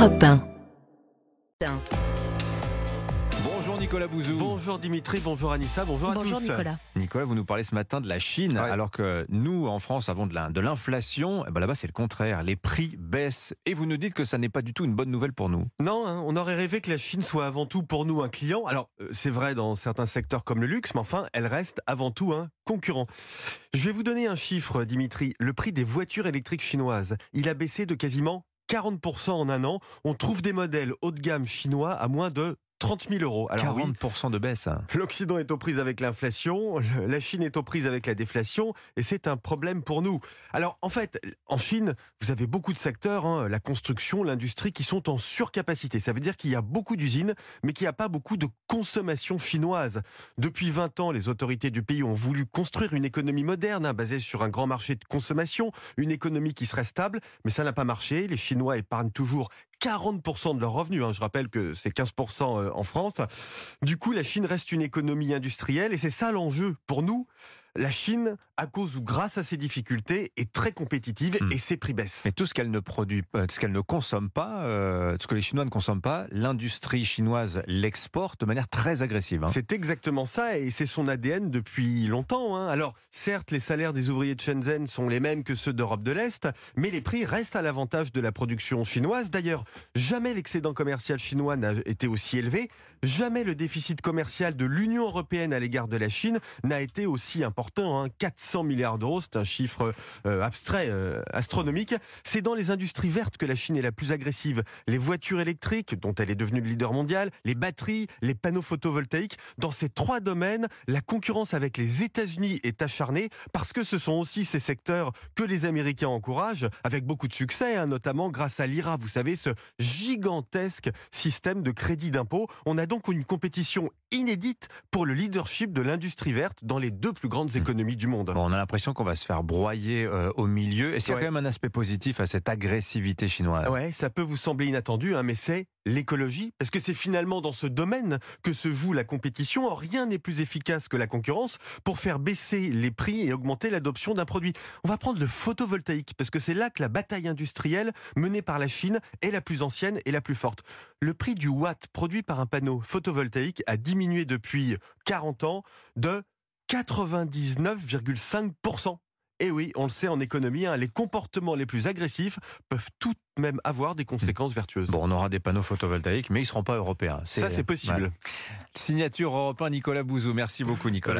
Europe 1. Bonjour Nicolas Bouzou. Bonjour Dimitri, bonjour Anissa, bonjour, Bonjour à tous. Nicolas. Nicolas, vous nous parlez ce matin de la Chine, Ouais. alors que nous, en France, avons de l'inflation. Eh ben là-bas, c'est le contraire. Les prix baissent. Et vous nous dites que ça n'est pas du tout une bonne nouvelle pour nous. Non, hein, on aurait rêvé que la Chine soit avant tout pour nous un client. Alors, euh, c'est vrai dans certains secteurs comme le luxe, mais enfin, elle reste avant tout un concurrent. Je vais vous donner un chiffre, Dimitri. Le prix des voitures électriques chinoises, il a baissé de quasiment 40% en un an. On trouve des modèles haut de gamme chinois à moins de 30 000 euros. Alors oui, 40% de baisse. hein. L'Occident est aux prises avec l'inflation, la Chine est aux prises avec la déflation, et c'est un problème pour nous. Alors, en fait, en Chine, vous avez beaucoup de secteurs, hein, la construction, l'industrie, qui sont en surcapacité. Ça veut dire qu'il y a beaucoup d'usines, mais qu'il n'y a pas beaucoup de consommation chinoise. Depuis 20 ans, les autorités du pays ont voulu construire une économie moderne, hein, basée sur un grand marché de consommation, une économie qui serait stable, mais ça n'a pas marché. Les Chinois épargnent toujours 40% de leurs revenus. hein. Je rappelle que c'est 15% euh, en France. Du coup, la Chine reste une économie industrielle et c'est ça l'enjeu pour nous. La Chine, à cause ou grâce à ses difficultés, est très compétitive Hmm. et ses prix baissent. Mais tout ce qu'elle ne produit, euh, ce qu'elle ne consomme pas, euh, ce que les Chinois ne consomment pas, l'industrie chinoise l'exporte de manière très agressive. hein. C'est exactement ça et c'est son ADN depuis longtemps. hein. Alors, certes, les salaires des ouvriers de Shenzhen sont les mêmes que ceux d'Europe de l'Est, mais les prix restent à l'avantage de la production chinoise. D'ailleurs, jamais l'excédent commercial chinois n'a été aussi élevé, jamais le déficit commercial de l'Union européenne à l'égard de la Chine n'a été aussi important. Hein. 400 milliards d'euros, c'est un chiffre euh, abstrait, euh, astronomique. C'est dans les industries vertes que la Chine est la plus agressive. Les voitures électriques, dont elle est devenue le leader mondial, les batteries, les panneaux photovoltaïques. Dans ces trois domaines, la concurrence avec les États-Unis est acharnée parce que ce sont aussi ces secteurs que les Américains encouragent avec beaucoup de succès, hein, notamment grâce à l'IRA. Vous savez, ce gigantesque système de crédit d'impôt. On a donc une compétition inédite pour le leadership de l'industrie verte dans les deux plus grandes économies du monde. Bon, on a l'impression qu'on va se faire broyer euh, au milieu. Est-ce qu'il y a quand même un aspect positif à cette agressivité chinoise? Ouais, ça peut vous sembler inattendu, hein, mais c'est l'écologie, parce que c'est finalement dans ce domaine que se joue la compétition. Or, rien n'est plus efficace que la concurrence pour faire baisser les prix et augmenter l'adoption d'un produit. On va prendre le photovoltaïque, parce que c'est là que la bataille industrielle menée par la Chine est la plus ancienne et la plus forte. Le prix du watt produit par un panneau photovoltaïque a diminué depuis 40 ans de 99,5%. Et oui, on le sait en économie, hein, les comportements les plus agressifs peuvent tout de même avoir des conséquences vertueuses. Bon, on aura des panneaux photovoltaïques, mais ils ne seront pas européens. Ça, c'est possible. Ouais. Signature européen Nicolas Bouzou. Merci beaucoup, Nicolas.